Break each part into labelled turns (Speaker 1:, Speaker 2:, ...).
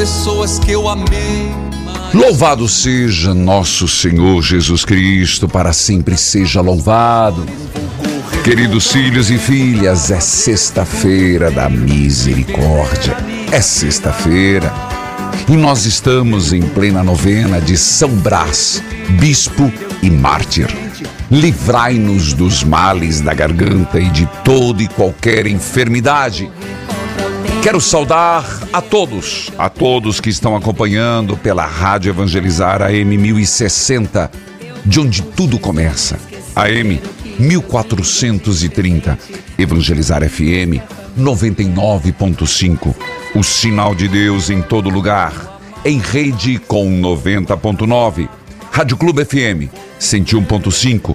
Speaker 1: Pessoas que eu amei.
Speaker 2: Louvado seja nosso Senhor Jesus Cristo, para sempre seja louvado. Queridos filhos e filhas, é sexta-feira da misericórdia. É sexta-feira. E nós estamos em plena novena de São Brás, bispo e mártir. Livrai-nos dos males da garganta e de toda e qualquer enfermidade. Quero saudar a todos, a todos que estão acompanhando pela Rádio Evangelizar AM 1060, de onde tudo começa. AM 1430, Evangelizar FM 99.5, o sinal de Deus em todo lugar, em rede com 90.9, Rádio Clube FM 101.5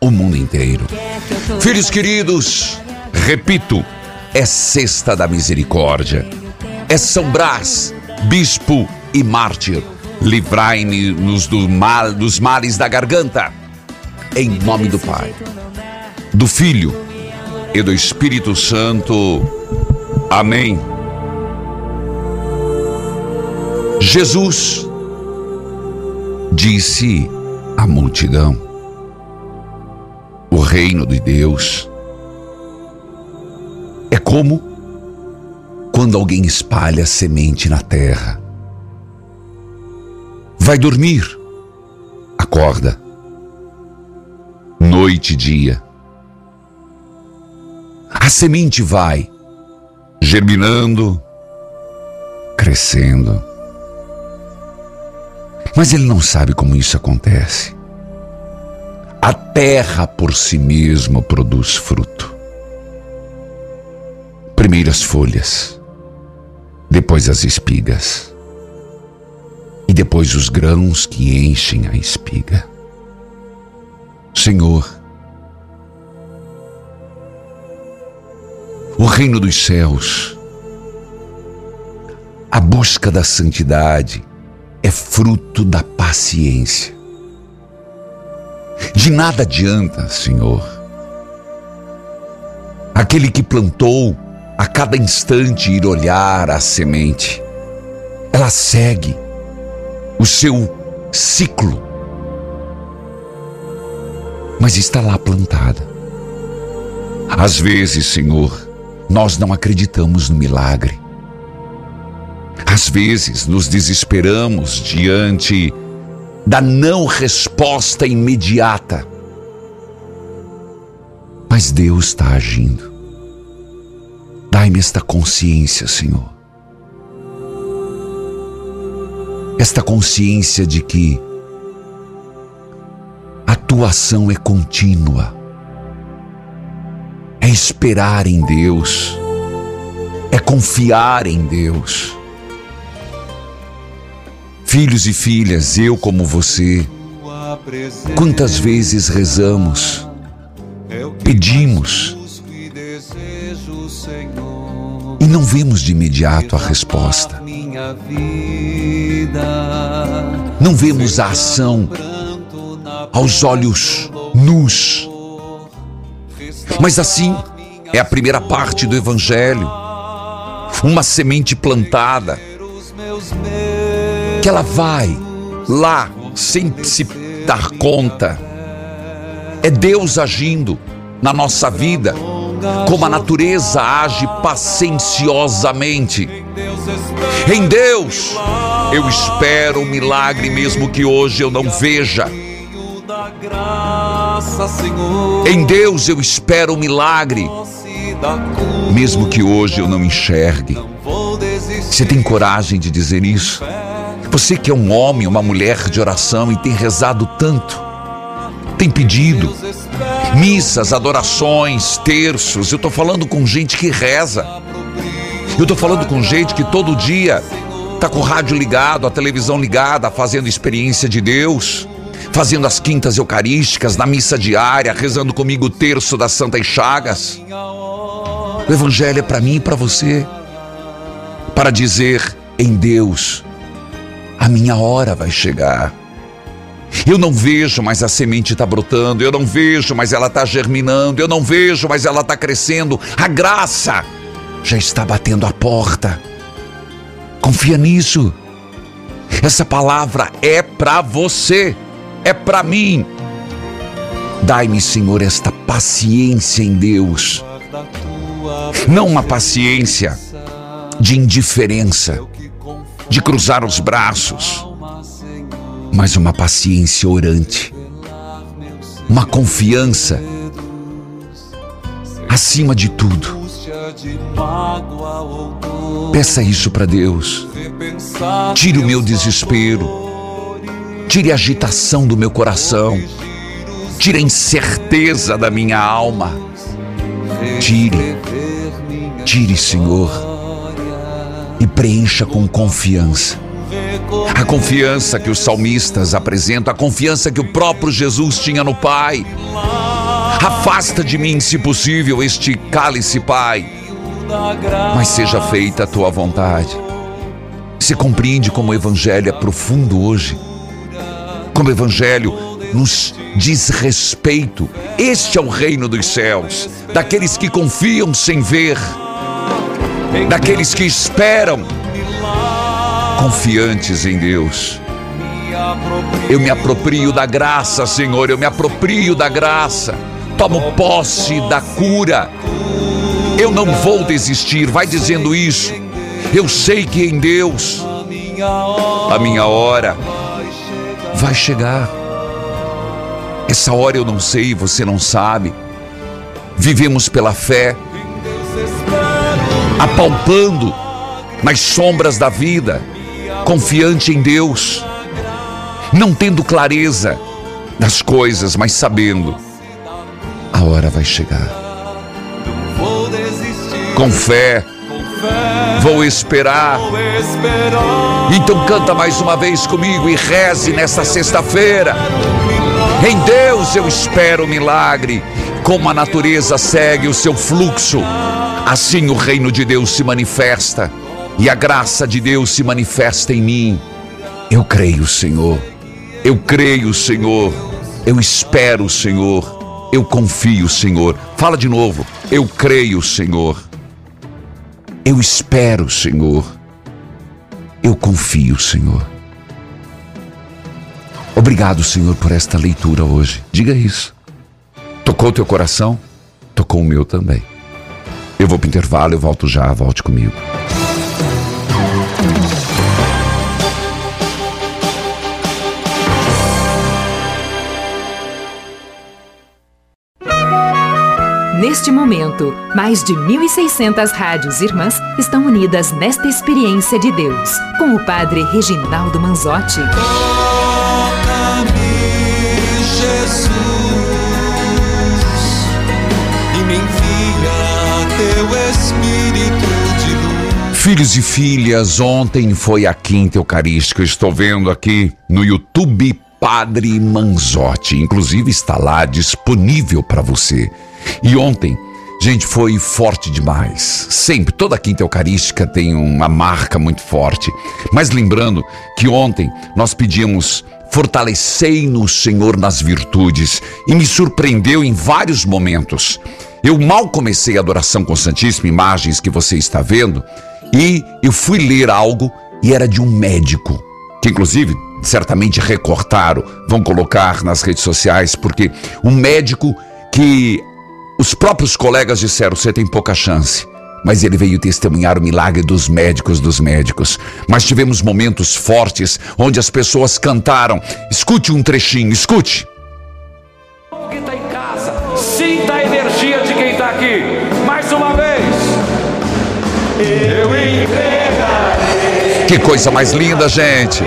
Speaker 2: o mundo inteiro. Filhos queridos, repito, é Sexta da Misericórdia. É São Brás, bispo e mártir. Livrai-nos do mal, dos males da garganta. Em nome do Pai, do Filho e do Espírito Santo. Amém. Jesus disse à multidão: reino de Deus é como quando alguém espalha semente na terra. Vai dormir, acorda, noite e dia. A semente vai germinando, crescendo. Mas ele não sabe como isso acontece. A terra por si mesma produz fruto. Primeiro as folhas, depois as espigas, e depois os grãos que enchem a espiga. Senhor, o reino dos céus, a busca da santidade é fruto da paciência. De nada adianta, Senhor, aquele que plantou a cada instante ir olhar a semente. Ela segue o seu ciclo, mas está lá plantada. Às vezes, Senhor, nós não acreditamos no milagre. Às vezes nos desesperamos diante da não resposta imediata. Mas Deus está agindo. Dai-me esta consciência, Senhor. esta consciência de que a atuação é contínua, é esperar em Deus, é confiar em Deus. Filhos e filhas, eu como você, quantas vezes rezamos, pedimos e não vemos de imediato a resposta. Não vemos a ação aos olhos nus. Mas assim é a primeira parte do Evangelho. Uma semente plantada que ela vai lá sem se dar conta. É Deus agindo na nossa vida, como a natureza age pacienciosamente. Em Deus, eu espero um milagre, mesmo que hoje eu não veja. Em Deus eu espero um milagre, mesmo que hoje eu não enxergue. Você tem coragem de dizer isso? Você que é um homem, uma mulher de oração e tem rezado tanto, tem pedido missas, adorações, terços. Eu estou falando com gente que reza. Eu estou falando com gente que todo dia está com o rádio ligado, a televisão ligada, fazendo experiência de Deus, fazendo as quintas eucarísticas, na missa diária, rezando comigo o terço das Santas Chagas. O Evangelho é para mim e para você, para dizer em Deus a minha hora vai chegar. Eu não vejo, mas a semente está brotando. Eu não vejo, mas ela está germinando. Eu não vejo, mas ela está crescendo. A graça já está batendo a porta. Confia nisso. Essa palavra é para você, é para mim. Dai-me, Senhor, esta paciência em Deus. Não uma paciência de indiferença, de cruzar os braços, mas uma paciência orante, uma confiança acima de tudo. Peça isso para Deus. Tire o meu desespero, tire a agitação do meu coração, tire a incerteza da minha alma. Tire, tire, Senhor e preencha com confiança. A confiança que os salmistas apresentam, a confiança que o próprio Jesus tinha no Pai. Afasta de mim, se possível, este cálice, Pai, mas seja feita a tua vontade. Se compreende como o Evangelho é profundo hoje, como o Evangelho nos diz respeito. Este é o reino dos céus, daqueles que confiam sem ver daqueles que esperam, confiantes em Deus. Eu me aproprio da graça, Senhor, eu me aproprio da graça. Tomo posse da cura. Eu não vou desistir, vai dizendo isso. Eu sei que em Deus a minha hora vai chegar. Essa hora eu não sei, você não sabe. Vivemos pela fé apalpando nas sombras da vida, confiante em Deus, não tendo clareza das coisas, mas sabendo a hora vai chegar. Com fé, vou esperar. Então canta mais uma vez comigo e reze nesta sexta-feira. Em Deus eu espero o milagre, como a natureza segue o seu fluxo Assim o reino de Deus se manifesta e a graça de Deus se manifesta em mim. Eu creio, Senhor. Eu creio, Senhor. Eu espero, Senhor. Eu confio, Senhor. Fala de novo. Eu creio, Senhor. Eu espero, Senhor. Eu confio, Senhor. Obrigado, Senhor, por esta leitura hoje. Diga isso. Tocou teu coração? Tocou o meu também. Eu vou para o intervalo, eu volto já, volte comigo.
Speaker 3: Neste momento, mais de 1.600 rádios irmãs estão unidas nesta experiência de Deus, com o Padre Reginaldo Manzotti.
Speaker 2: Filhos e filhas, ontem foi a quinta eucarística. Eu estou vendo aqui no YouTube Padre Manzotti. Inclusive está lá disponível para você. E ontem, gente, foi forte demais. Sempre, toda quinta eucarística tem uma marca muito forte. Mas lembrando que ontem nós pedimos Fortalecei-nos, Senhor, nas virtudes, e me surpreendeu em vários momentos. Eu mal comecei a adoração com Santíssima, imagens que você está vendo, e eu fui ler algo e era de um médico, que inclusive certamente recortaram, vão colocar nas redes sociais, porque um médico que os próprios colegas disseram: você tem pouca chance. Mas ele veio testemunhar o milagre dos médicos dos médicos. Mas tivemos momentos fortes onde as pessoas cantaram. Escute um trechinho, escute.
Speaker 4: Que
Speaker 2: coisa mais linda, gente.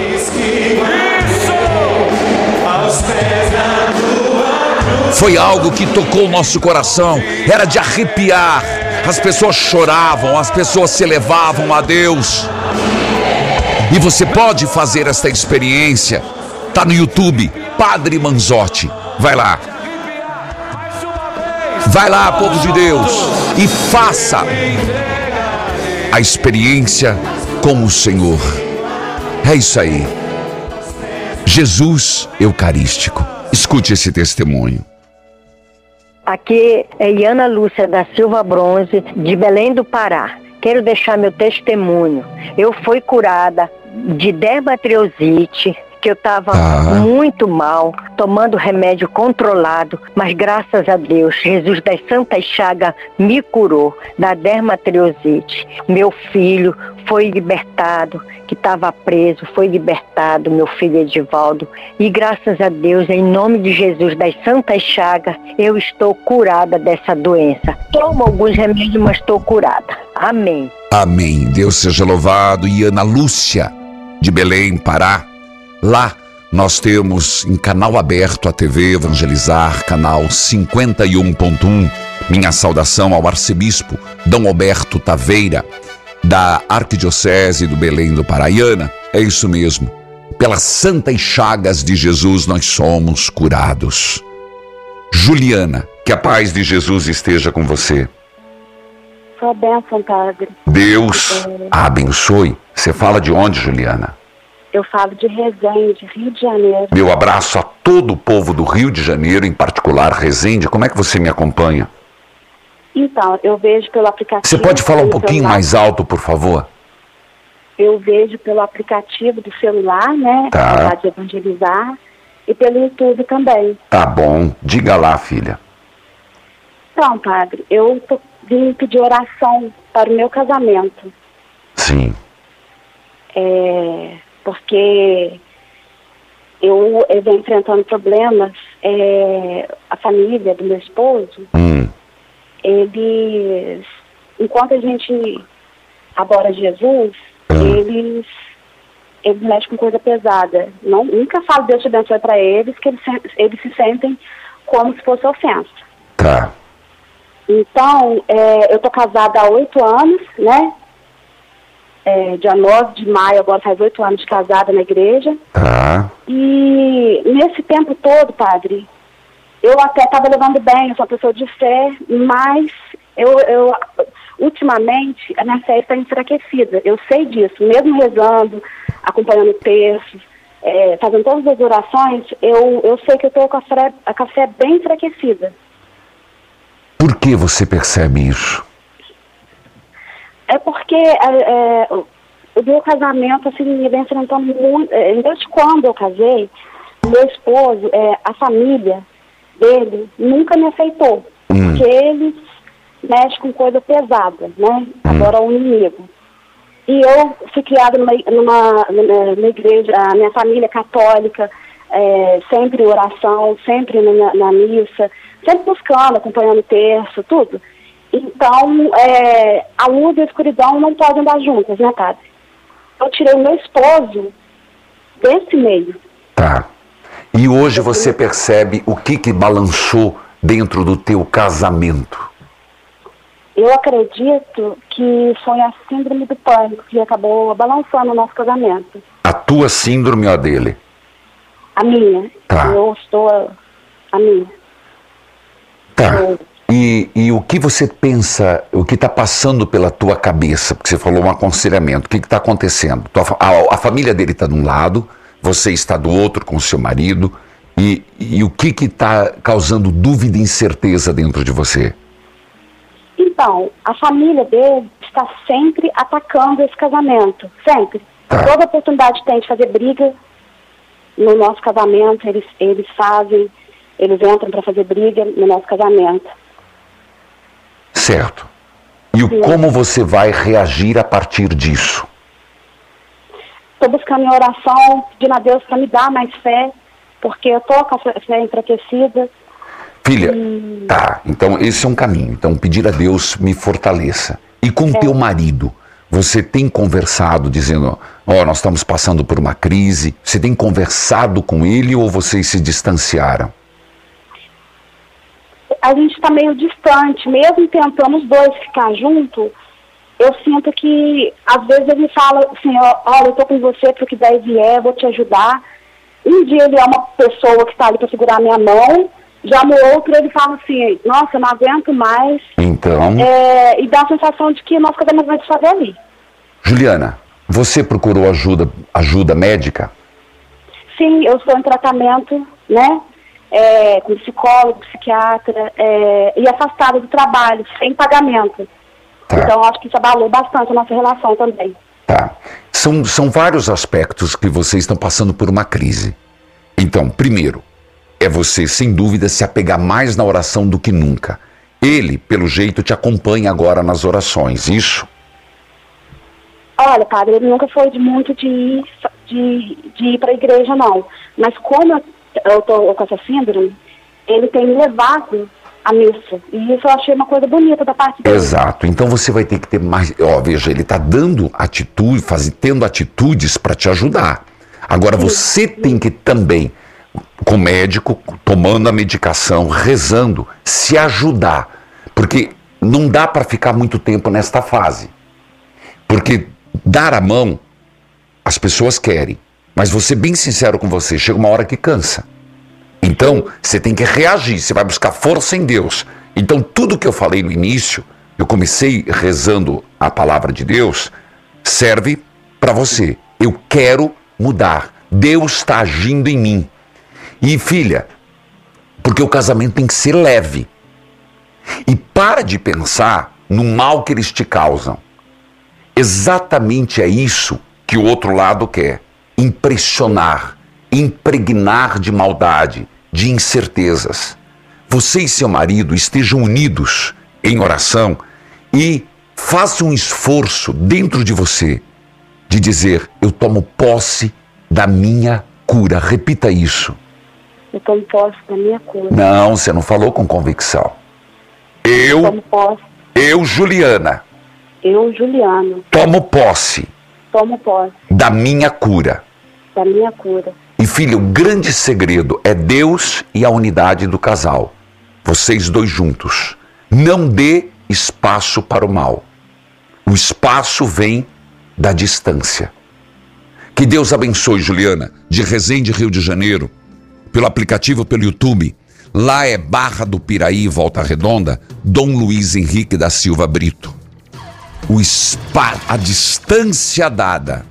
Speaker 2: Foi algo que tocou o nosso coração. Era de arrepiar. As pessoas choravam, as pessoas se elevavam a Deus. E você pode fazer esta experiência. Tá no YouTube, Padre Manzotti. Vai lá. Vai lá, povo de Deus, e faça a experiência com o Senhor. É isso aí. Jesus Eucarístico. Escute esse testemunho.
Speaker 5: Aqui é Iana Lúcia da Silva Bronze, de Belém do Pará. Quero deixar meu testemunho. Eu fui curada de dermatiosite, que eu estava
Speaker 2: Ah.
Speaker 5: muito mal, tomando remédio controlado, mas graças a Deus, Jesus das Santas Chagas me curou da dermatiosite. Meu filho foi libertado, que estava preso, foi libertado, meu filho Edivaldo. E graças a Deus, em nome de Jesus das Santas Chagas, eu estou curada dessa doença. Tomo alguns remédios, mas estou curada. Amém.
Speaker 2: Amém. Deus seja louvado. E Ana Lúcia, de Belém, Pará. Lá nós temos em canal aberto a TV Evangelizar, canal 51.1. Minha saudação ao arcebispo Dom Alberto Taveira, da Arquidiocese do Belém do Paraiana. É isso mesmo. Pelas santas chagas de Jesus nós somos curados. Juliana, que a paz de Jesus esteja com você.
Speaker 6: Sua bênção, padre.
Speaker 2: Deus a abençoe. Você fala de onde, Juliana?
Speaker 6: Eu falo de Resende, Rio de Janeiro.
Speaker 2: Meu abraço a todo o povo do Rio de Janeiro, em particular Resende. Como é que você me acompanha?
Speaker 6: Então, eu vejo pelo aplicativo.
Speaker 2: Você pode falar um pouquinho
Speaker 6: celular.
Speaker 2: mais alto, por favor?
Speaker 6: Eu vejo pelo aplicativo do celular, né?
Speaker 2: Tá.
Speaker 6: A Rádio Evangelizar. E pelo YouTube também.
Speaker 2: Tá bom. Diga lá, filha.
Speaker 6: Então, padre, eu tô, vim pedir oração para o meu casamento.
Speaker 2: Sim.
Speaker 6: É, porque eu, eu venho enfrentando problemas. é, a família do meu esposo
Speaker 2: Hum.
Speaker 6: eles, enquanto a gente adora Jesus, eles, eles mexem com coisa pesada. Não, nunca falo Deus te abençoe para eles, que eles, se- eles se sentem como se fosse ofensa.
Speaker 2: Tá.
Speaker 6: Então, é, eu tô casada há oito anos, né? É, dia 9 de maio, agora faz oito anos de casada na igreja.
Speaker 2: Tá.
Speaker 6: E nesse tempo todo, padre, eu até estava levando bem, eu sou uma pessoa de fé, mas eu, eu ultimamente a minha fé está enfraquecida. Eu sei disso, mesmo rezando, acompanhando textos, é, fazendo todas as orações, eu, eu sei que eu estou com, a fé- com a fé bem enfraquecida.
Speaker 2: Por que você percebe isso?
Speaker 6: É porque é, é, o meu casamento, assim, me vem enfrentando muito. é, Desde quando eu casei, meu esposo, é, a família dele nunca me aceitou. Porque eles mexem com coisa pesada, né? Agora o inimigo. E eu fui criada numa, numa, numa- igreja, a minha família é católica, é, sempre em oração, sempre na, na missa, sempre buscando, acompanhando o terço, tudo. Então, é, a luz e a escuridão não podem andar juntas, né, padre? Eu tirei meu esposo desse meio.
Speaker 2: Tá. E hoje você percebe o que que balançou dentro do teu casamento?
Speaker 6: Eu acredito que foi a síndrome do pânico que acabou balançando o nosso casamento.
Speaker 2: A tua síndrome ou a dele?
Speaker 6: A minha.
Speaker 2: Tá.
Speaker 6: Eu estou. A minha.
Speaker 2: Tá. E, e o que você pensa, o que está passando pela tua cabeça? Porque você falou um aconselhamento, o que está acontecendo? A, a família dele está de um lado, você está do outro com o seu marido, e, e o que está causando dúvida e incerteza dentro de você?
Speaker 6: Então, a família dele está sempre atacando esse casamento. Sempre.
Speaker 2: Tá.
Speaker 6: Toda oportunidade que tem de fazer briga no nosso casamento, eles, eles fazem, eles entram para fazer briga no nosso casamento.
Speaker 2: Certo. E o, como você vai reagir a partir disso?
Speaker 6: Estou buscando em oração, pedindo a Deus para me dar mais fé, porque eu estou com a fé- enfraquecida.
Speaker 2: Filha, tá, então esse é um caminho. Então pedir a Deus me fortaleça. E com teu marido, você tem conversado dizendo, ó, nós estamos passando por uma crise. Você tem conversado com ele ou vocês se distanciaram?
Speaker 6: A gente está meio distante, mesmo tentando os dois ficar junto, eu sinto que às vezes ele fala assim, olha, eu tô com você pro que der e vier, vou te ajudar. Um dia ele é uma pessoa que está ali para segurar a minha mão, já no outro ele fala assim, nossa, eu não aguento mais.
Speaker 2: Então,
Speaker 6: É, e dá a sensação de que nosso casamento vai desfazer ali.
Speaker 2: Juliana, você procurou ajuda, ajuda médica?
Speaker 6: Sim, eu estou em tratamento, né? É, com psicólogo, psiquiatra, é, e afastada do trabalho, sem pagamento.
Speaker 2: Tá.
Speaker 6: Então, acho que isso abalou bastante a nossa relação também.
Speaker 2: Tá. São, são vários aspectos que vocês estão passando por uma crise. Então, primeiro, é você, sem dúvida, se apegar mais na oração do que nunca. Ele, pelo jeito, te acompanha agora nas orações, isso?
Speaker 6: Olha, padre, ele nunca foi de muito de ir, de, de ir para a igreja, não. Mas como eu- eu tô com essa síndrome, ele tem me levado à missa. E isso eu achei uma coisa bonita da parte dele.
Speaker 2: Exato. Então você vai ter que ter mais. Ó, veja, ele está dando atitude, faz, tendo atitudes para te ajudar. Agora você tem que também, com o médico, tomando a medicação, rezando, se ajudar. Porque não dá para ficar muito tempo nesta fase. Porque dar a mão, as pessoas querem. Mas vou ser bem sincero com você, chega uma hora que cansa. Então, você tem que reagir, você vai buscar força em Deus. Então, tudo que eu falei no início, eu comecei rezando a palavra de Deus, serve para você. Eu quero mudar. Deus está agindo em mim. E filha, porque o casamento tem que ser leve. E para de pensar no mal que eles te causam. Exatamente é isso que o outro lado quer: impressionar, impregnar de maldade, de incertezas. Você e seu marido estejam unidos em oração e façam um esforço dentro de você de dizer: Eu tomo posse da minha cura. Repita isso.
Speaker 6: Eu tomo posse da minha cura.
Speaker 2: Não, você não falou com convicção.
Speaker 6: Eu
Speaker 2: Eu,
Speaker 6: tomo posse.
Speaker 2: eu, Juliana,
Speaker 6: Eu, Juliano,
Speaker 2: tomo posse
Speaker 6: tomo posse
Speaker 2: da minha cura.
Speaker 6: Da minha cura.
Speaker 2: E filha, o grande segredo é Deus e a unidade do casal. Vocês dois juntos. Não dê espaço para o mal. O espaço vem da distância. Que Deus abençoe, Juliana, de Resende, Rio de Janeiro, pelo aplicativo, pelo YouTube. Lá é Barra do Piraí, Volta Redonda, Dom Luiz Henrique da Silva Brito. O spa, a distância dada,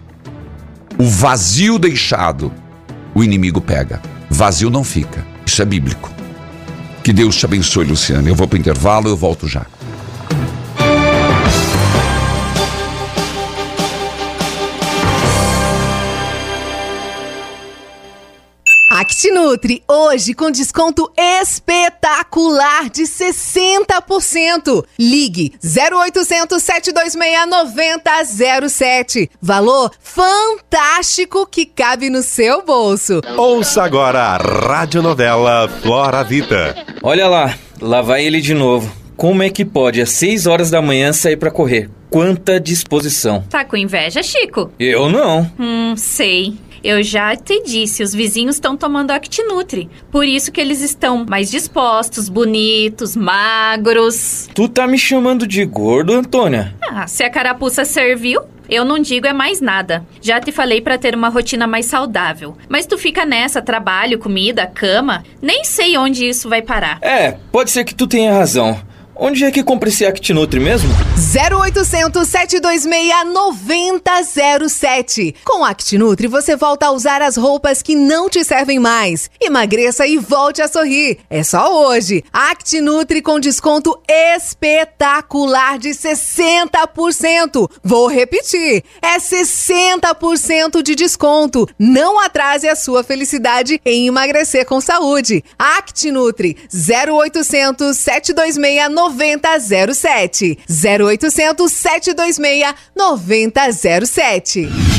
Speaker 2: o vazio deixado, o inimigo pega. Vazio não fica. Isso é bíblico. Que Deus te abençoe, Luciana. Eu vou para o intervalo, eu volto já.
Speaker 7: Aqui ActiNutri, hoje com desconto espetacular de 60%. Ligue 0800 726 9007. Valor fantástico que cabe no seu bolso.
Speaker 8: Ouça agora a radionovela Flora Vida.
Speaker 9: Olha lá, lá vai ele de novo. Como é que pode às 6 horas da manhã sair para correr? Quanta disposição.
Speaker 10: Tá com inveja, Chico?
Speaker 9: Eu não.
Speaker 10: Hum, sei. Eu já te disse, os vizinhos estão tomando Actinutri. Por isso que eles estão mais dispostos, bonitos, magros.
Speaker 9: Tu tá me chamando de gordo, Antônia?
Speaker 10: Ah, se a carapuça serviu, eu não digo é mais nada. Já te falei para ter uma rotina mais saudável. Mas tu fica nessa, trabalho, comida, cama. Nem sei onde isso vai parar.
Speaker 9: É, pode ser que tu tenha razão. Onde é que compra esse ActiNutri mesmo?
Speaker 7: 0800 726 9007. Com ActiNutri você volta a usar as roupas que não te servem mais. Emagreça e volte a sorrir. É só hoje. ActiNutri com desconto espetacular de 60%. Vou repetir. É 60% de desconto. Não atrase a sua felicidade em emagrecer com saúde. ActiNutri 0800 726 9007. 9007. 0800 726 9007.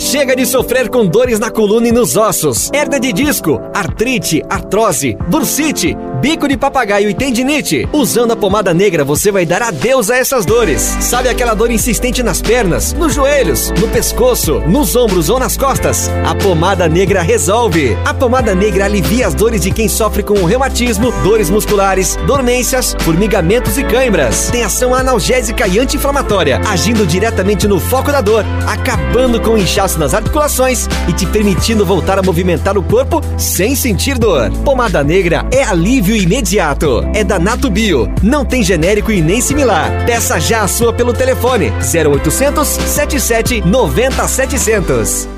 Speaker 11: Chega de sofrer com dores na coluna e nos ossos, hernia de disco, artrite, artrose, bursite, bico de papagaio e tendinite. Usando a pomada negra, você vai dar adeus a essas dores. Sabe aquela dor insistente nas pernas, nos joelhos, no pescoço, nos ombros ou nas costas? A pomada negra resolve. A pomada negra alivia as dores de quem sofre com reumatismo, dores musculares, dormências, formigamentos e cãibras. Tem ação analgésica e anti-inflamatória, agindo diretamente no foco da dor, acabando com o nas articulações e te permitindo voltar a movimentar o corpo sem sentir dor. Pomada negra é alívio imediato. É da Nato Bio. Não tem genérico e nem similar. Peça já a sua pelo telefone 0800 77 90 700.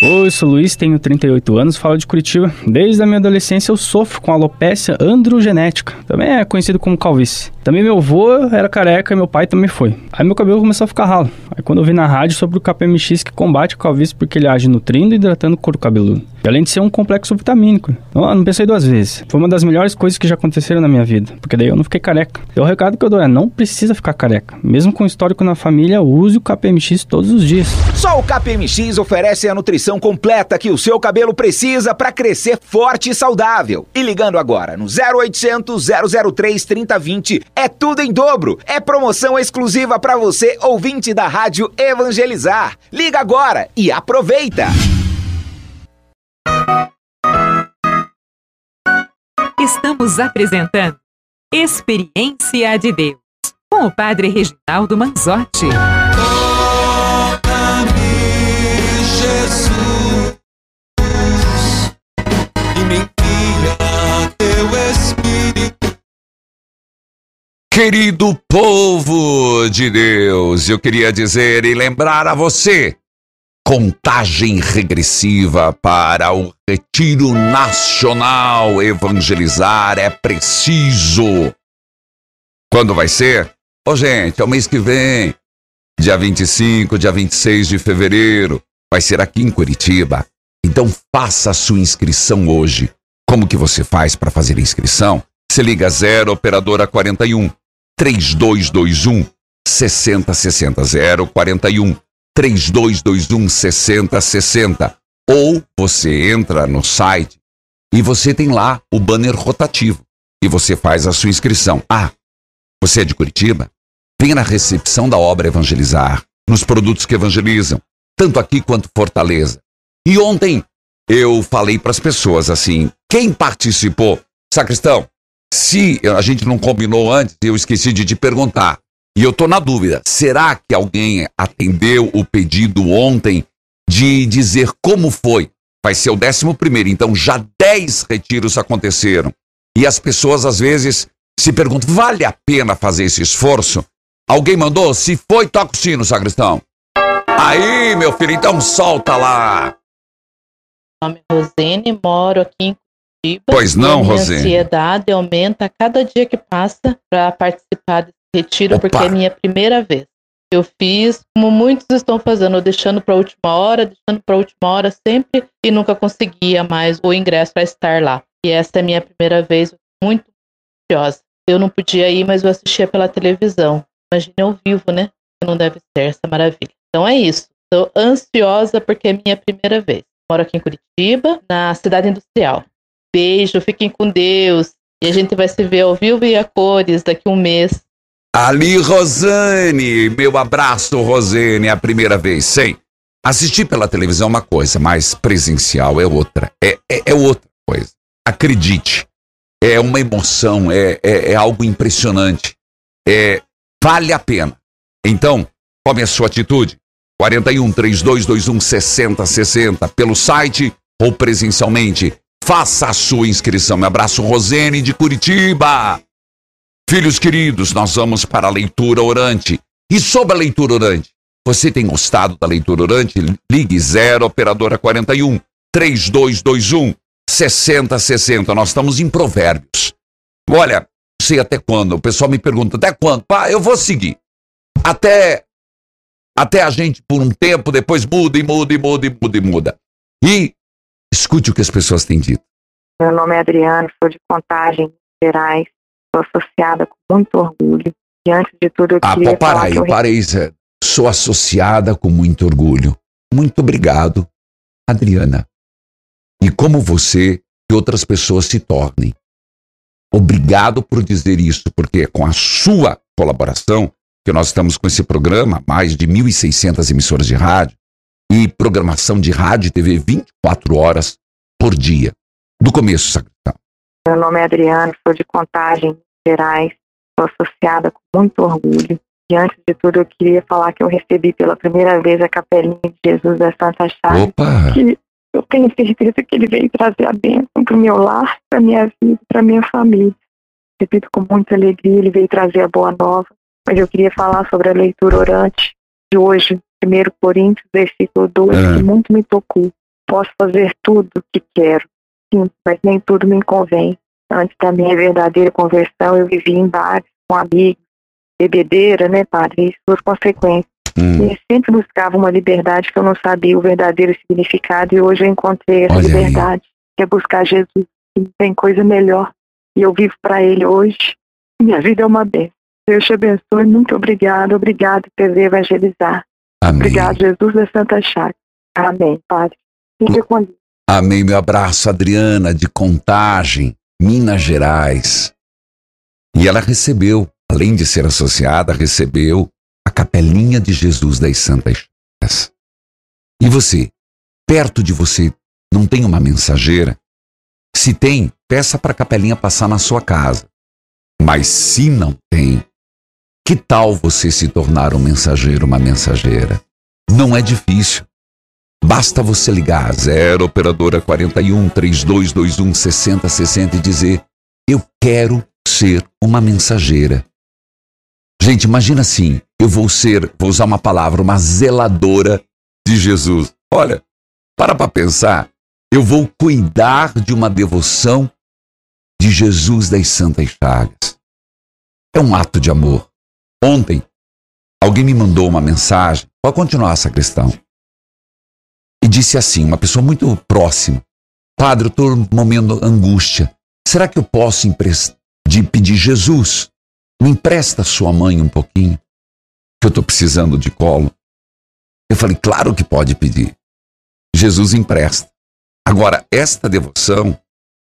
Speaker 12: Oi, sou Luiz, tenho 38 anos, falo de Curitiba. Desde a minha adolescência eu sofro com alopecia androgenética, também é conhecido como calvície. Também meu avô era careca e meu pai também foi. Aí meu cabelo começou a ficar ralo. Aí quando eu vi na rádio sobre o KPMX que combate a calvície porque ele age nutrindo e hidratando o couro cabeludo. E além de ser um complexo vitamínico. Não, não pensei duas vezes. Foi uma das melhores coisas que já aconteceram na minha vida, porque daí eu não fiquei careca. E o recado que eu dou é, não precisa ficar careca. Mesmo com histórico na família, use o KPMX todos os dias.
Speaker 13: Só o KPMX oferece a nutrição completa que o seu cabelo precisa para crescer forte e saudável. E ligando agora no 0800 003 3020 é tudo em dobro. É promoção exclusiva para você, ouvinte da Rádio Evangelizar. Liga agora e aproveita.
Speaker 3: Estamos apresentando Experiência de Deus com o Padre Reginaldo Manzotti.
Speaker 2: Querido povo de Deus, eu queria dizer e lembrar a você: contagem regressiva para o Retiro Nacional Evangelizar é preciso. Quando vai ser? Ô, gente, é o mês que vem, dia 25, dia 26 de fevereiro. Vai ser aqui em Curitiba. Então faça a sua inscrição hoje. Como que você faz para fazer a inscrição? Você liga 0 operadora 41 3221 6060 041 3221 6060 ou você entra no site e você tem lá o banner rotativo e você faz a sua inscrição. Ah, você é de Curitiba? Venha na recepção da obra Evangelizar, nos produtos que evangelizam, tanto aqui quanto Fortaleza. E ontem eu falei para as pessoas assim: quem participou? Sacristão, se a gente não combinou antes, eu esqueci de te perguntar. E eu tô na dúvida: será que alguém atendeu o pedido ontem de dizer como foi? Vai ser o décimo primeiro, então já dez retiros aconteceram. E as pessoas às vezes se perguntam: vale a pena fazer esse esforço? Alguém mandou? Se foi, toca o sino, sacristão. Aí, meu filho, então solta lá.
Speaker 14: Meu nome é Rosene, moro aqui em Curitiba.
Speaker 2: Pois não,
Speaker 14: E a minha ansiedade aumenta a cada dia que passa para participar desse retiro,
Speaker 2: Opa.
Speaker 14: porque é minha primeira vez. Eu fiz como muitos estão fazendo, deixando para a última hora, deixando para a última hora sempre e nunca conseguia mais o ingresso para estar lá. E essa é a minha primeira vez, muito ansiosa. Eu não podia ir, mas eu assistia pela televisão. Imagina ao vivo, né? Não deve ser essa maravilha. Então é isso. Estou ansiosa porque é minha primeira vez. Moro aqui em Curitiba, na cidade industrial. Beijo, fiquem com Deus. E a gente vai se ver ao vivo e a cores daqui a um mês.
Speaker 2: Ali, Rosane, meu abraço, Rosane, é a primeira vez. Sim, assistir pela televisão é uma coisa, mas presencial é outra. É, é, é outra coisa. Acredite, é uma emoção, é, é, é algo impressionante. É, vale a pena. Então, é a sua atitude? 41 3221 6060 pelo site ou presencialmente. Faça a sua inscrição. Me abraço, Rosene de Curitiba. Filhos queridos, nós vamos para a leitura orante. E sobre a leitura orante, você tem gostado da leitura orante? Ligue 0 operadora 41 3221 6060. Nós estamos em Provérbios. Olha, não sei até quando. O pessoal me pergunta até quando. Pá, eu vou seguir. Até até a gente por um tempo, depois muda e muda e muda e muda e muda. E escute o que as pessoas têm dito.
Speaker 15: Meu nome é Adriano, sou de Contagem, Gerais. Sou associada com muito orgulho. E antes de tudo, eu
Speaker 2: ah,
Speaker 15: queria
Speaker 2: pô, para aí,
Speaker 15: eu
Speaker 2: para aí, Zé. Sou associada com muito orgulho. Muito obrigado, Adriana. E como você, que outras pessoas se tornem. Obrigado por dizer isso, porque é com a sua colaboração que nós estamos com esse programa, mais de 1.600 emissoras de rádio e programação de rádio e TV 24 horas por dia. Do começo, Sacristão.
Speaker 15: Meu nome é Adriano, sou de Contagem, Gerais. Sou associada com muito orgulho. E antes de tudo, eu queria falar que eu recebi pela primeira vez a capelinha de Jesus da Santa Chave.
Speaker 2: Opa!
Speaker 15: Que eu tenho certeza que ele veio trazer a bênção para o meu lar, para minha vida, para minha família. Repito com muita alegria, ele veio trazer a boa nova mas eu queria falar sobre a leitura orante de hoje, 1 Coríntios, versículo 2,
Speaker 2: Ah.
Speaker 15: que muito me tocou. Posso fazer tudo o que quero, sim, mas nem tudo me convém. Antes da minha verdadeira conversão, eu vivi em bares com amigos, bebedeira, né, padre? Isso por consequência.
Speaker 2: Hum.
Speaker 15: E sempre buscava uma liberdade que eu não sabia o verdadeiro significado e hoje eu encontrei essa
Speaker 2: Olha aí.
Speaker 15: liberdade, que é buscar Jesus. E não tem coisa melhor. E eu vivo para Ele hoje. Minha vida é uma bênção. Deus te abençoe. Muito obrigada. Obrigado por evangelizar.
Speaker 2: Amém.
Speaker 15: Obrigado, Jesus da Santa Chaga. Amém, Padre. Fique com Deus.
Speaker 2: Amém, meu abraço, Adriana, de Contagem, Minas Gerais. E ela recebeu, além de ser associada, recebeu a capelinha de Jesus das Santas Chagas. E você, perto de você, não tem uma mensageira? Se tem, peça para a capelinha passar na sua casa. Mas se não tem, que tal você se tornar um mensageiro, uma mensageira? Não é difícil. Basta você ligar 0 operadora 41 3221 6060 e dizer: "Eu quero ser uma mensageira". Gente, imagina assim, eu vou ser, vou usar uma palavra, uma zeladora de Jesus. Olha, para para pensar, eu vou cuidar de uma devoção de Jesus das Santas Chagas. É um ato de amor. Ontem, alguém me mandou uma mensagem, pode continuar essa questão, e disse assim, uma pessoa muito próxima, Padre, eu estou momento angústia, será que eu posso de pedir Jesus, me empresta sua mãe um pouquinho, que eu estou precisando de colo? Eu falei, claro que pode pedir. Jesus empresta. Agora, esta devoção,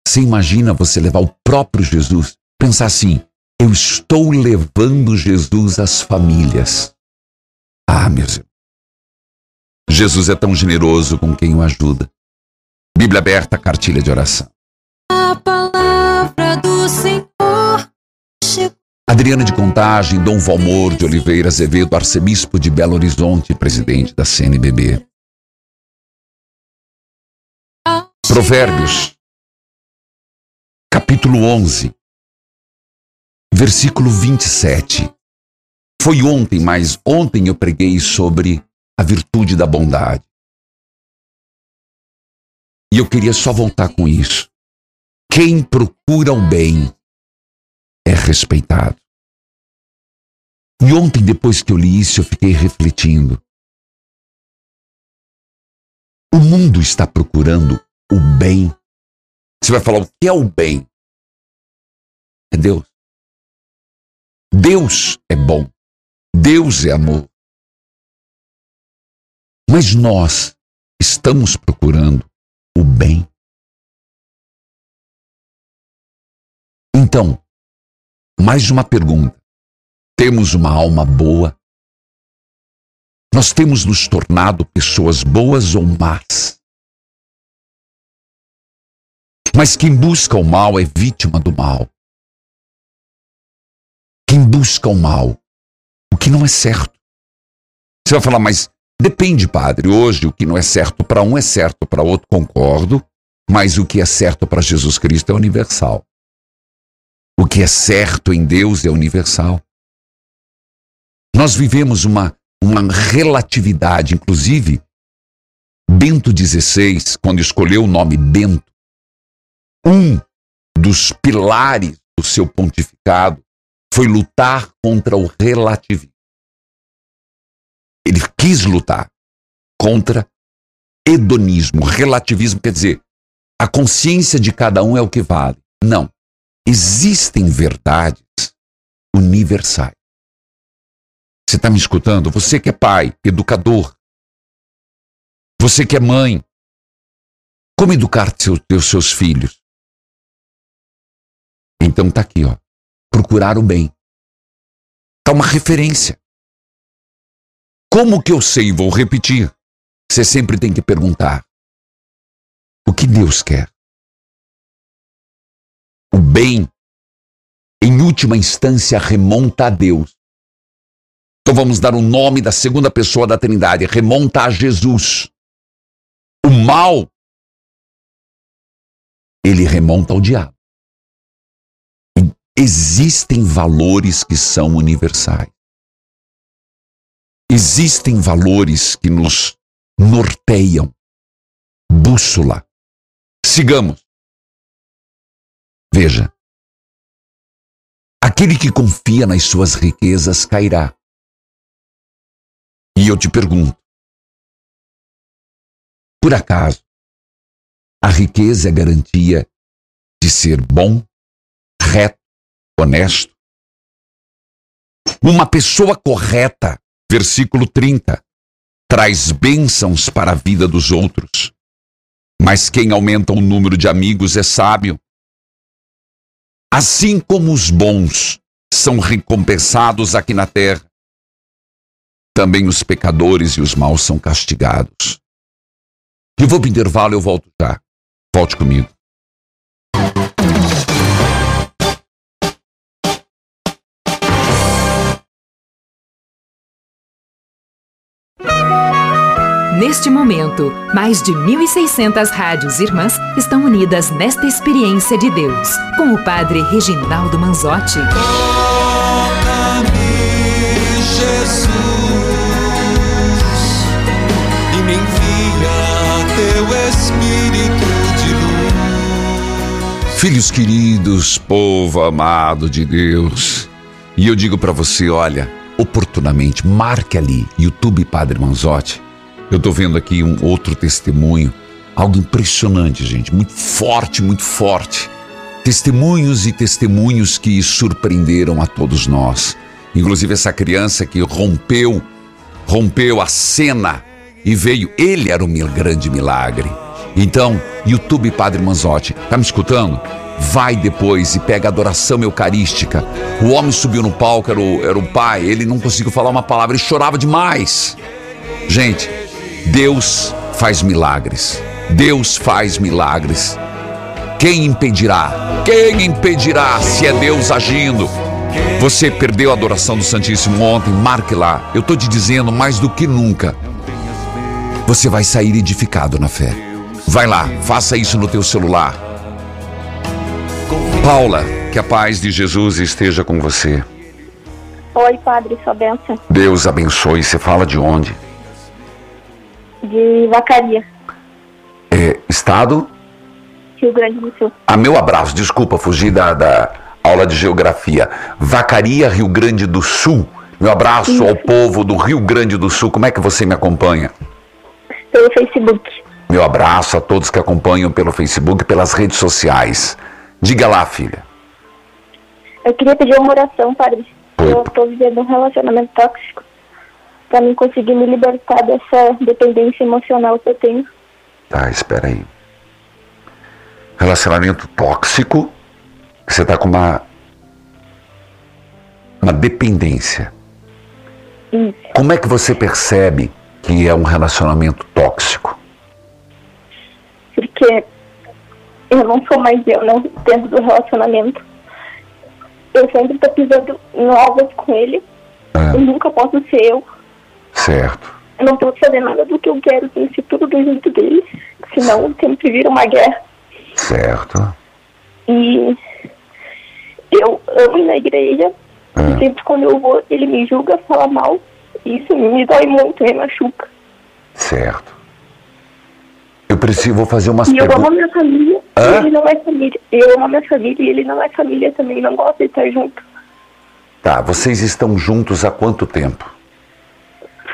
Speaker 2: você imagina você levar o próprio Jesus, pensar assim, eu estou levando Jesus às famílias. Ah, meus irmãos. Jesus é tão generoso com quem o ajuda. Bíblia aberta, cartilha de oração.
Speaker 16: A palavra do Senhor chegou.
Speaker 2: Adriana de Contagem, Dom Valmor de Oliveira Azevedo, arcebispo de Belo Horizonte, presidente da CNBB. Provérbios, capítulo 11, versículo 27. Foi ontem, mas ontem eu preguei sobre a virtude da bondade. E eu queria só voltar com isso. Quem procura o bem é respeitado. E ontem, depois que eu li isso, eu fiquei refletindo. O mundo está procurando o bem. Você vai falar, o que é o bem? É Deus. Deus é bom. Deus é amor. Mas nós estamos procurando o bem. Então, mais uma pergunta. Temos uma alma boa? Nós temos nos tornado pessoas boas ou más? Mas quem busca o mal é vítima do mal. Quem busca o mal, o que não é certo. Você vai falar, mas depende, padre. Hoje o que não é certo para um é certo para outro, concordo. Mas o que é certo para Jesus Cristo é universal. O que é certo em Deus é universal. Nós vivemos uma, uma relatividade, inclusive, Bento XVI, quando escolheu o nome Bento, um dos pilares do seu pontificado foi lutar contra o relativismo. Ele quis lutar contra hedonismo. Relativismo quer dizer a consciência de cada um é o que vale. Não. Existem verdades universais. Você está me escutando? Você que é pai, educador. Você que é mãe. Como educar seus, seus filhos? Então tá aqui, ó. Procurar o bem. Tá uma referência. Como que eu sei? Vou repetir. Você sempre tem que perguntar: o que Deus quer? O bem, em última instância, remonta a Deus. Então vamos dar o nome da segunda pessoa da Trindade, remonta a Jesus. O mal, ele remonta ao diabo. Existem valores que são universais. Existem valores que nos norteiam. Bússola. Sigamos. Veja. Aquele que confia nas suas riquezas cairá. E eu te pergunto: por acaso a riqueza é garantia de ser bom, reto, honesto? Uma pessoa correta, versículo 30, traz bênçãos para a vida dos outros. Mas quem aumenta o número de amigos é sábio. Assim como os bons são recompensados aqui na terra, também os pecadores e os maus são castigados. Eu vou para o intervalo, eu volto já. Volte comigo.
Speaker 3: Neste momento, mais de 1.600 rádios irmãs estão unidas nesta experiência de Deus, com o Padre Reginaldo Manzotti.
Speaker 1: Jesus, e me envia teu Espírito de luz.
Speaker 2: Filhos queridos, povo amado de Deus, e eu digo para você, olha, oportunamente, marque ali, YouTube Padre Manzotti. Eu tô vendo aqui um outro testemunho, algo impressionante, gente, muito forte, muito forte. Testemunhos e testemunhos que surpreenderam a todos nós. Inclusive essa criança que rompeu, rompeu a cena e veio, ele era um grande milagre. Então, YouTube Padre Manzotti, tá me escutando? Vai depois e pega a adoração eucarística. O homem subiu no palco, era o, era o pai, ele não conseguiu falar uma palavra, ele chorava demais. Gente, Deus faz milagres. Deus faz milagres. Quem impedirá? Quem impedirá se é Deus agindo? Você perdeu a adoração do Santíssimo ontem, marque lá. Eu estou te dizendo mais do que nunca. Você vai sair edificado na fé. Vai lá, faça isso no teu celular. Paula, que a paz de Jesus esteja com você.
Speaker 6: Oi, padre, sua benção.
Speaker 2: Deus abençoe. Você fala de onde?
Speaker 6: De Vacaria,
Speaker 2: É, estado?
Speaker 6: Rio Grande do Sul.
Speaker 2: Ah, meu abraço. Desculpa, fugi da, da aula de geografia. Vacaria, Rio Grande do Sul. Meu abraço ao povo do Rio Grande do Sul. Como é que você me acompanha?
Speaker 17: Pelo Facebook.
Speaker 2: Meu abraço a todos que acompanham pelo Facebook, pelas redes sociais. Diga lá, filha.
Speaker 17: Eu queria pedir uma oração, padre. Eu tô vivendo um relacionamento tóxico. Pra mim conseguir me libertar dessa dependência emocional que eu tenho.
Speaker 2: Tá, espera aí. Relacionamento tóxico. Você tá com uma. Uma dependência.
Speaker 17: Isso.
Speaker 2: Como é que você percebe que é um relacionamento tóxico?
Speaker 17: Porque eu não sou mais eu, não dentro do relacionamento. Eu sempre tô pisando em ovos com ele. Eu nunca posso ser eu.
Speaker 2: Certo.
Speaker 17: Eu não posso fazer nada do que eu quero, tem que ser tudo do jeito dele. Senão sempre vira uma guerra.
Speaker 2: Certo.
Speaker 17: E eu amo ir na igreja. E sempre quando eu vou, ele me julga, fala mal. Isso me dói muito, me machuca.
Speaker 2: Certo. Eu preciso, vou fazer umas
Speaker 17: E eu amo a
Speaker 2: perguntas.
Speaker 17: minha família.
Speaker 2: Hã?
Speaker 17: ele não é família. Eu amo a minha família e ele não é família também. Não gosta de estar junto.
Speaker 2: Tá, vocês estão juntos há quanto tempo?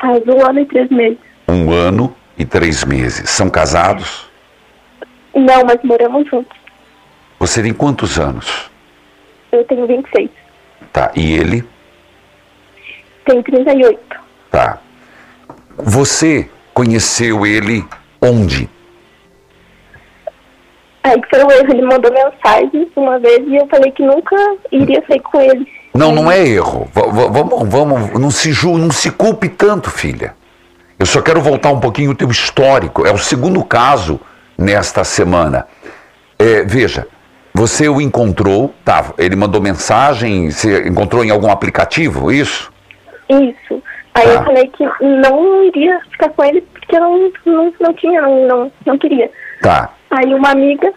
Speaker 17: Faz um ano e três meses.
Speaker 2: Um ano e três meses. São casados?
Speaker 17: Não, mas moramos juntos.
Speaker 2: Você tem quantos anos?
Speaker 17: Eu tenho 26.
Speaker 2: Tá, e ele?
Speaker 17: Tenho 38.
Speaker 2: Tá. Você conheceu ele onde?
Speaker 17: Aí que foi um erro. Ele mandou mensagem uma vez e eu falei que nunca iria sair com ele.
Speaker 2: Não, não é erro. Vamos, vamos, não se ju, não se culpe tanto, filha. Eu só quero voltar um pouquinho o teu histórico. É o segundo caso nesta semana. É, veja, você o encontrou, tá? Ele mandou mensagem, você encontrou em algum aplicativo, isso?
Speaker 17: Isso. Aí
Speaker 2: Tá.
Speaker 17: eu falei que não iria ficar com ele porque eu não, não, não tinha, não, não, não queria.
Speaker 2: Tá.
Speaker 17: Aí uma amiga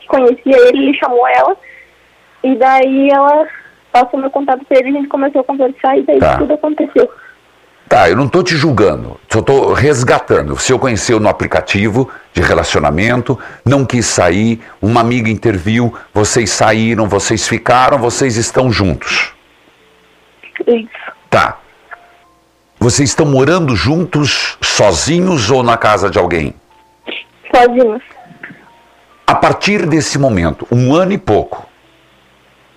Speaker 17: que conhecia ele, ele chamou ela. E daí ela passou meu contato pra ele, a gente começou a conversar e daí
Speaker 2: Tá.
Speaker 17: tudo aconteceu.
Speaker 2: Tá, eu não tô te julgando, só tô resgatando. Você o conheceu no aplicativo de relacionamento, não quis sair, uma amiga interviu, vocês saíram, vocês ficaram, vocês estão juntos.
Speaker 17: Isso.
Speaker 2: Tá. Vocês estão morando juntos, sozinhos ou na casa de alguém?
Speaker 17: Sozinhos.
Speaker 2: A partir desse momento, um ano e pouco,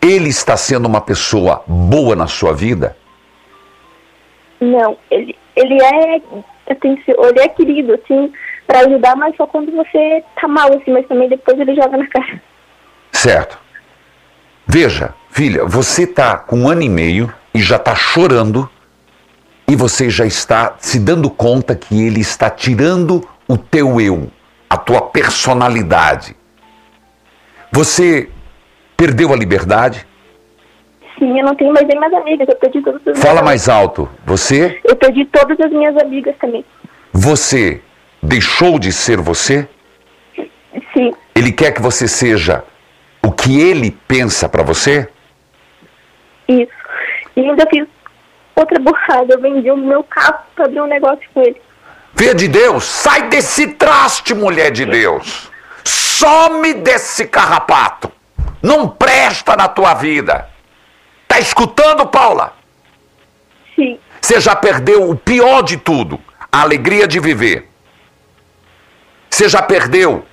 Speaker 2: ele está sendo uma pessoa boa na sua vida?
Speaker 17: Não, ele, ele é atencio- ele é querido, assim, pra ajudar, mas só quando você tá mal, assim, mas também depois ele joga na cara.
Speaker 2: Certo. Veja, filha, você tá com um ano e meio e já tá chorando e você já está se dando conta que ele está tirando o teu eu, a tua personalidade. Você perdeu a liberdade?
Speaker 17: Sim, eu não tenho mais nem mais amigas, eu perdi todas as
Speaker 2: Fala mais alto. Você,
Speaker 17: Eu perdi todas as minhas amigas também.
Speaker 2: você deixou de ser você?
Speaker 17: Sim,
Speaker 2: Ele quer que você seja o que ele pensa pra você?
Speaker 17: isso. E ainda fiz outra burrada, eu vendi o meu carro pra abrir um negócio com ele.
Speaker 2: Filha de Deus, sai desse traste, mulher de Deus. Some desse carrapato. Não presta na tua vida. Tá escutando, Paula?
Speaker 17: Sim.
Speaker 2: Você já perdeu o pior de tudo, a alegria de viver. Você já perdeu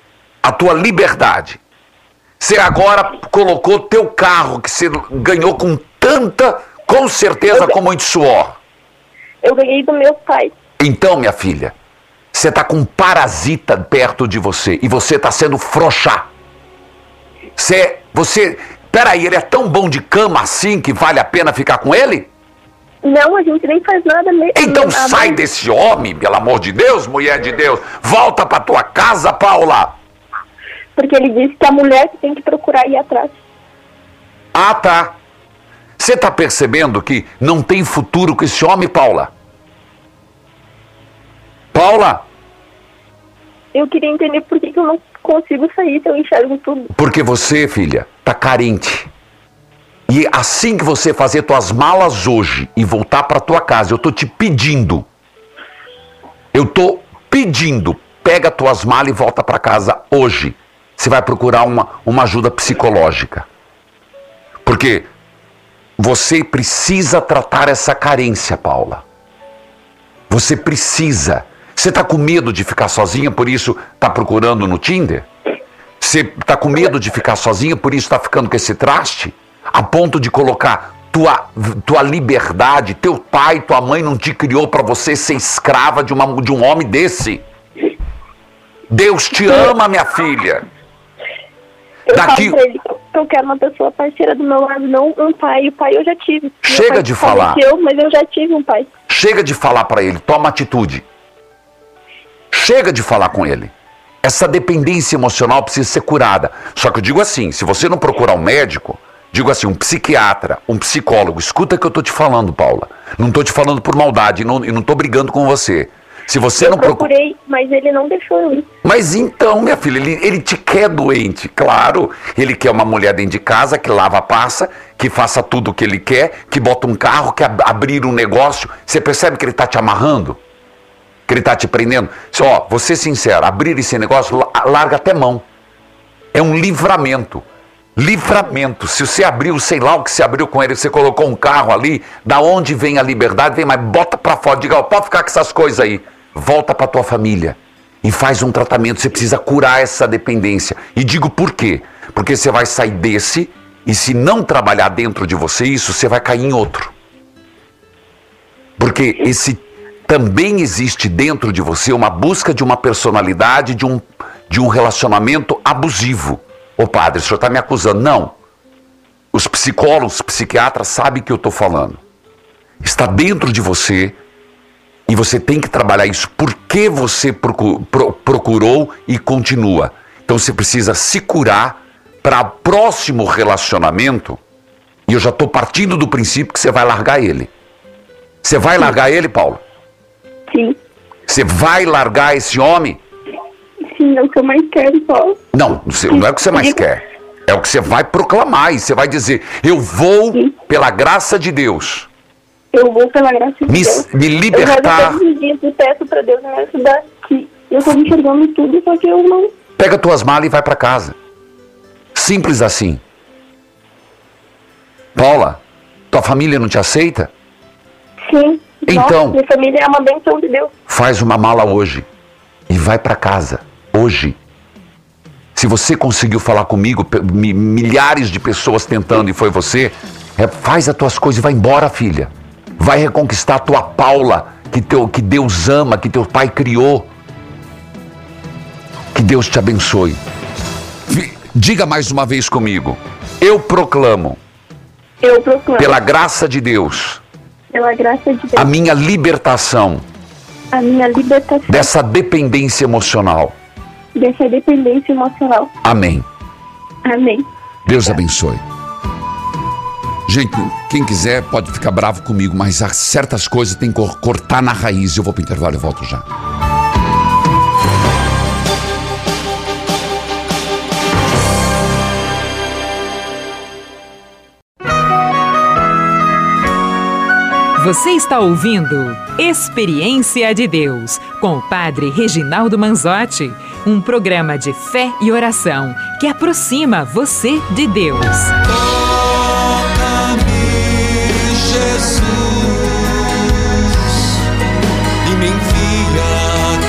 Speaker 2: a tua liberdade. Você agora colocou teu carro que você ganhou com tanta, com certeza, com muito suor.
Speaker 17: Eu ganhei do meu pai.
Speaker 2: Então, minha filha, você tá com um parasita perto de você e você tá sendo frouxa. Você, você, peraí, ele é tão bom de cama assim que vale a pena ficar com ele?
Speaker 17: Não, a gente nem faz nada mesmo.
Speaker 2: Então
Speaker 17: Nada.
Speaker 2: sai desse homem, pelo amor de Deus, mulher de Deus. Volta pra tua casa, Paula.
Speaker 17: Porque ele disse que a mulher que tem que procurar ir atrás.
Speaker 2: Ah, tá. Você tá percebendo que não tem futuro com esse homem, Paula? Paula,
Speaker 17: Eu queria entender por que, que eu não consigo sair se eu enxergo tudo.
Speaker 2: Porque você, filha, tá carente. E assim que você fazer tuas malas hoje e voltar para tua casa, eu tô te pedindo. Eu tô pedindo, pega tuas malas e volta para casa hoje. Você vai procurar uma, uma ajuda psicológica. Porque Você precisa tratar essa carência, Paula. Você precisa. Você tá com medo de ficar sozinha, por isso tá procurando no Tinder? Você tá com medo de ficar sozinha, por isso tá ficando com esse traste? A ponto de colocar tua, tua liberdade, teu pai, tua mãe não te criou para você ser escrava de, uma, de um homem desse. Deus te ama, minha filha.
Speaker 6: Eu
Speaker 2: Daqui-
Speaker 6: falo pra ele que eu quero uma pessoa parceira do meu lado, não um pai. O pai eu já tive.
Speaker 2: Chega de falar.
Speaker 6: faleceu, mas eu já tive um pai.
Speaker 2: Chega de falar para ele, toma atitude. Chega de falar com ele. Essa dependência emocional precisa ser curada. Só que eu digo assim, se você não procurar um médico, digo assim, um psiquiatra, um psicólogo, escuta o que eu tô te falando, Paula. Não tô te falando por maldade, não, e não tô brigando com você. Se você
Speaker 6: eu
Speaker 2: não procura
Speaker 6: procurei, mas ele não deixou eu ir.
Speaker 2: mas então, minha filha, ele, ele te quer doente, claro. Ele quer uma mulher dentro de casa que lava, passa, que faça tudo o que ele quer, que bota um carro, que ab- abrir um negócio. Você percebe que ele está te amarrando? Que ele está te prendendo? Ó, vou ser sincero, abrir esse negócio, la- larga até mão. É um livramento. Livramento. Se você abriu, sei lá o que você abriu com ele, você colocou um carro ali, da onde vem a liberdade, vem, mas bota pra fora, diga, ó, pode ficar com essas coisas aí. Volta pra tua família e faz um tratamento. Você precisa curar essa dependência. E digo por quê? Porque você vai sair desse e se não trabalhar dentro de você isso, você vai cair em outro. Porque esse também existe dentro de você uma busca de uma personalidade, de um, de um relacionamento abusivo. Ô padre, o senhor está me acusando. Não. Os psicólogos, os psiquiatras sabem que eu estou falando. Está dentro de você e você tem que trabalhar isso. Por que você procu- pro- procurou e continua? Então você precisa se curar para o próximo relacionamento. E eu já estou partindo do princípio que você vai largar ele. Você vai largar ele, Paulo?
Speaker 6: Sim.
Speaker 2: Você vai largar esse homem?
Speaker 6: Sim, é o que eu mais quero, Paulo.
Speaker 2: Não, não é o que você mais quer. É o que você vai proclamar e você vai dizer: Eu vou, pela graça de Deus,
Speaker 6: Eu vou pela graça de
Speaker 2: Me-
Speaker 6: Deus.
Speaker 2: me libertar.
Speaker 6: Eu todos os dias e peço pra Deus me ajudar. Que eu tô enxergando tudo, só que eu não.
Speaker 2: pega tuas malas e vai para casa. Simples assim. Paula, tua família não te aceita?
Speaker 6: Sim.
Speaker 2: Então-
Speaker 6: Nossa, minha família é uma benção de Deus.
Speaker 2: Faz uma mala hoje e vai para casa. Hoje. Se você conseguiu falar comigo, milhares de pessoas tentando e foi você, é, faz as tuas coisas e vai embora, filha. Vai reconquistar a tua Paula, que, teu, que Deus ama, que teu pai criou. Que Deus te abençoe. Diga mais uma vez comigo. Eu proclamo,
Speaker 6: Eu proclamo,
Speaker 2: pela graça de Deus,
Speaker 6: pela graça de Deus,
Speaker 2: a minha libertação
Speaker 6: a minha libertação
Speaker 2: dessa dependência emocional.
Speaker 6: dessa dependência emocional.
Speaker 2: Amém.
Speaker 6: Amém.
Speaker 2: Deus abençoe. Gente, quem quiser pode ficar bravo comigo, mas há certas coisas tem que cor- cortar na raiz. Eu vou para o intervalo e volto já.
Speaker 3: Você está ouvindo Experiência de Deus com o Padre Reginaldo Manzotti, um programa de fé e oração que aproxima você de Deus.
Speaker 1: Jesus e me envia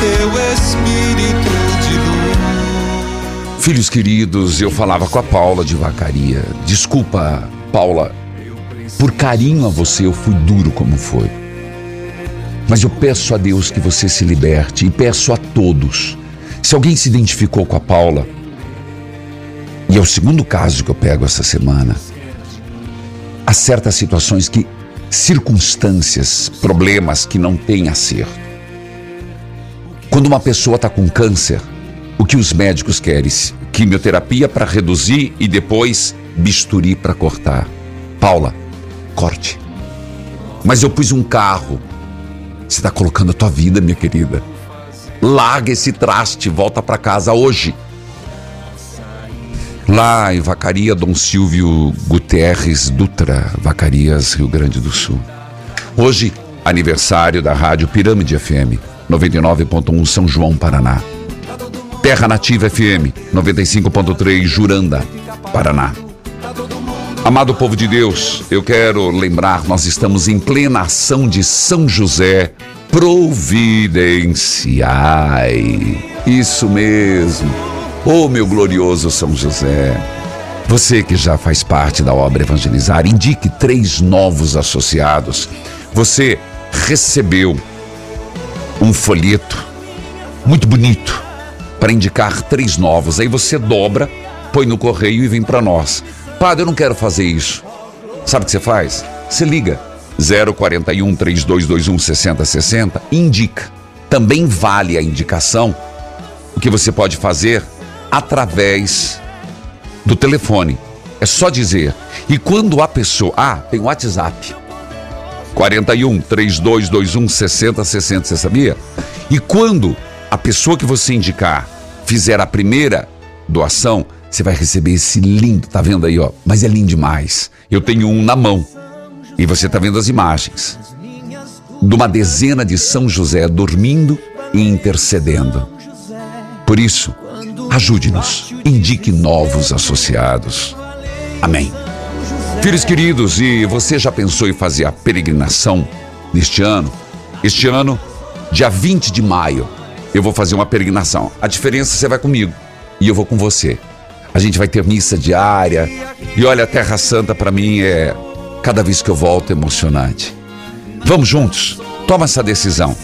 Speaker 1: teu Espírito de luz.
Speaker 2: Filhos queridos, eu falava com a Paula de Vacaria. Desculpa, Paula, por carinho a você eu fui duro como foi. Mas eu peço a Deus que você se liberte e peço a todos. Se alguém se identificou com a Paula, e é o segundo caso que eu pego essa semana, há certas situações que, circunstâncias, problemas que não têm acerto. Quando uma pessoa está com câncer, o que os médicos querem? Quimioterapia para reduzir e depois bisturi para cortar. Paula, corte. Mas eu pus um carro. Você está colocando a tua vida, minha querida. Larga esse traste, volta para casa hoje. Lá em Vacaria, Dom Silvio Guterres Dutra, Vacarias, Rio Grande do Sul. Hoje, aniversário da Rádio Pirâmide FM, 99.1 São João, Paraná. Terra Nativa FM, 95.3 Juranda, Paraná. Amado povo de Deus, eu quero lembrar, nós estamos em plena ação de São José Providenciai. Isso mesmo. Oh, meu glorioso São José. Você que já faz parte da obra Evangelizar, indique três novos associados. Você recebeu um folheto muito bonito para indicar três novos. Aí você dobra, põe no correio e vem para nós. Padre, eu não quero fazer isso. Sabe o que você faz? Você liga 041 3221 6060 indica. Também vale a indicação o que você pode fazer através do telefone. É só dizer. E quando a pessoa. Ah, tem WhatsApp. 41 3221 6060, você sabia? E quando a pessoa que você indicar fizer a primeira doação, você vai receber esse lindo, tá vendo aí, ó? Mas é lindo demais. Eu tenho um na mão. E você tá vendo as imagens. De uma dezena de São José dormindo e intercedendo. Por isso, ajude-nos, indique novos associados. Amém. Filhos queridos, e você já pensou em fazer a peregrinação neste ano? Este ano, dia 20 de maio, eu vou fazer uma peregrinação. A diferença você vai comigo e eu vou com você. A gente vai ter missa diária. E olha, a Terra Santa para mim é cada vez que eu volto emocionante. Vamos juntos. Toma essa decisão.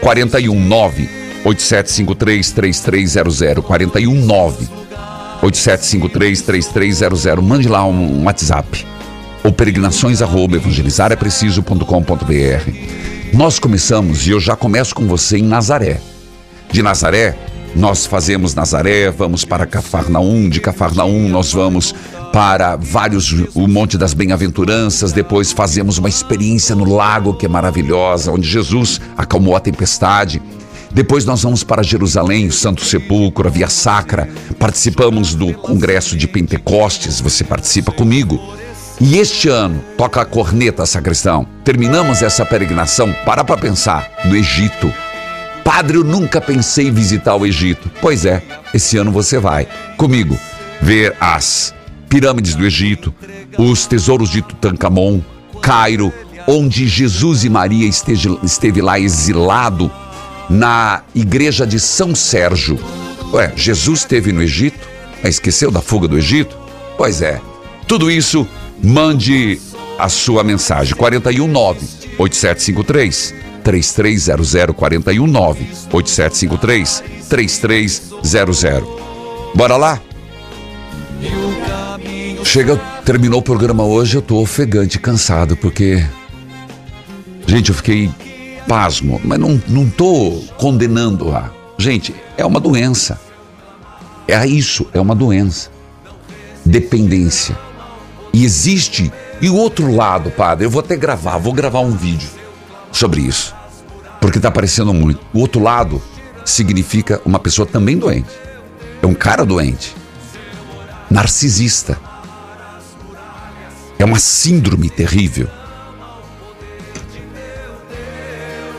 Speaker 2: 419 8753 3300 419 8753 3300. Mande lá um WhatsApp. Ou peregrinações arroba evangelizarapreciso.com.br. Nós começamos e eu já começo com você em Nazaré. De Nazaré, nós fazemos Nazaré, vamos para Cafarnaum, de Cafarnaum nós vamos para vários, o Monte das Bem-aventuranças, depois fazemos uma experiência no lago que é maravilhosa, onde Jesus acalmou a tempestade. Depois nós vamos para Jerusalém, o Santo Sepulcro, a Via Sacra, participamos do Congresso de Pentecostes, você participa comigo. E este ano, toca a corneta, sacristão. Terminamos essa peregrinação, para para pensar, no Egito. Padre, eu nunca pensei em visitar o Egito. Pois é, esse ano você vai comigo ver as pirâmides do Egito, os tesouros de Tutankhamon, Cairo, onde Jesus e Maria esteve, esteve lá exilado na igreja de São Sérgio. Ué, Jesus esteve no Egito? Mas esqueceu da fuga do Egito? Pois é. Tudo isso, mande a sua mensagem. 419 8753 3300 419 8753 3300. Bora lá? Chega, terminou o programa hoje, eu tô ofegante, cansado, porque. Gente, eu fiquei pasmo, mas não, não tô condenando a. Gente, é uma doença. É isso, é uma doença. Dependência. E existe. E o outro lado, padre, eu vou até gravar, vou gravar um vídeo sobre isso. Porque está aparecendo muito. O outro lado significa uma pessoa também doente. É um cara doente. Narcisista. É uma síndrome terrível.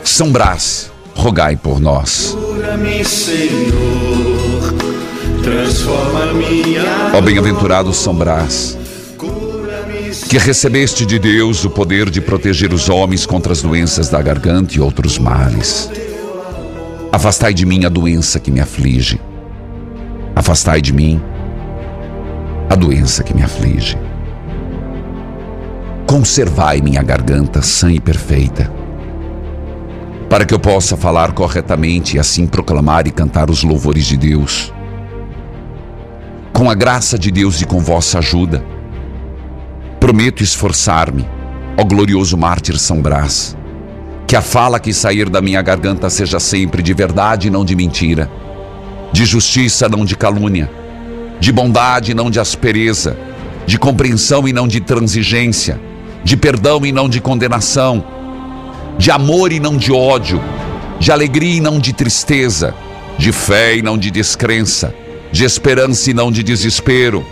Speaker 2: São Brás, rogai por nós. Ó bem-aventurado São Brás, que recebeste de Deus o poder de proteger os homens contra as doenças da garganta e outros males. Afastai de mim a doença que me aflige. Afastai de mim a doença que me aflige. Conservai minha garganta sã e perfeita, para que eu possa falar corretamente e assim proclamar e cantar os louvores de Deus. Com a graça de Deus e com vossa ajuda, prometo esforçar-me, ó glorioso mártir São Brás, que a fala que sair da minha garganta seja sempre de verdade e não de mentira, de justiça, não de calúnia, de bondade, não de aspereza, de compreensão e não de transigência, de perdão e não de condenação, de amor e não de ódio, de alegria e não de tristeza, de fé e não de descrença, de esperança e não de desespero.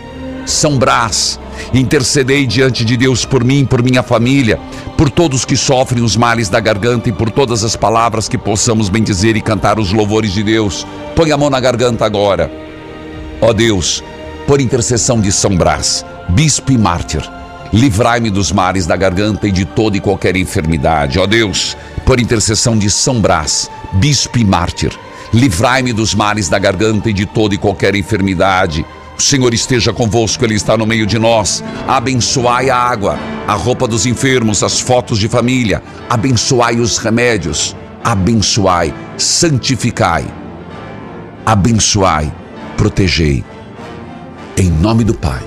Speaker 2: São Brás, intercedei diante de Deus por mim, por minha família, por todos que sofrem os males da garganta e por todas as palavras que possamos bendizer e cantar os louvores de Deus. Põe a mão na garganta agora. Ó Deus, por intercessão de São Brás, bispo e mártir, Livrai-me dos mares da garganta e de toda e qualquer enfermidade. Ó Deus, por intercessão de São Brás, bispo e mártir, livrai-me dos males da garganta e de toda e qualquer enfermidade. O Senhor esteja convosco, Ele está no meio de nós. Abençoai a água, a roupa dos enfermos, as fotos de família. Abençoai os remédios. Abençoai, santificai. Abençoai, protegei. Em nome do Pai,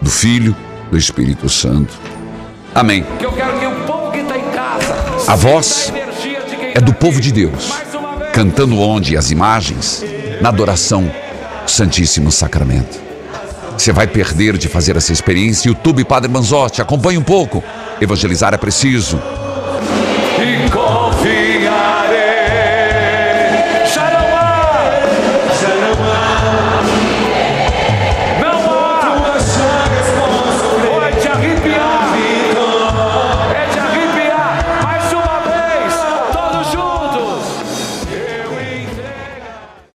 Speaker 2: do Filho, do Espírito Santo. Amém.
Speaker 4: Casa.
Speaker 2: A voz é do povo de Deus, cantando onde as imagens na adoração do Santíssimo Sacramento. Você vai perder de fazer essa experiência. YouTube Padre Manzotti, acompanhe um pouco. Evangelizar é preciso.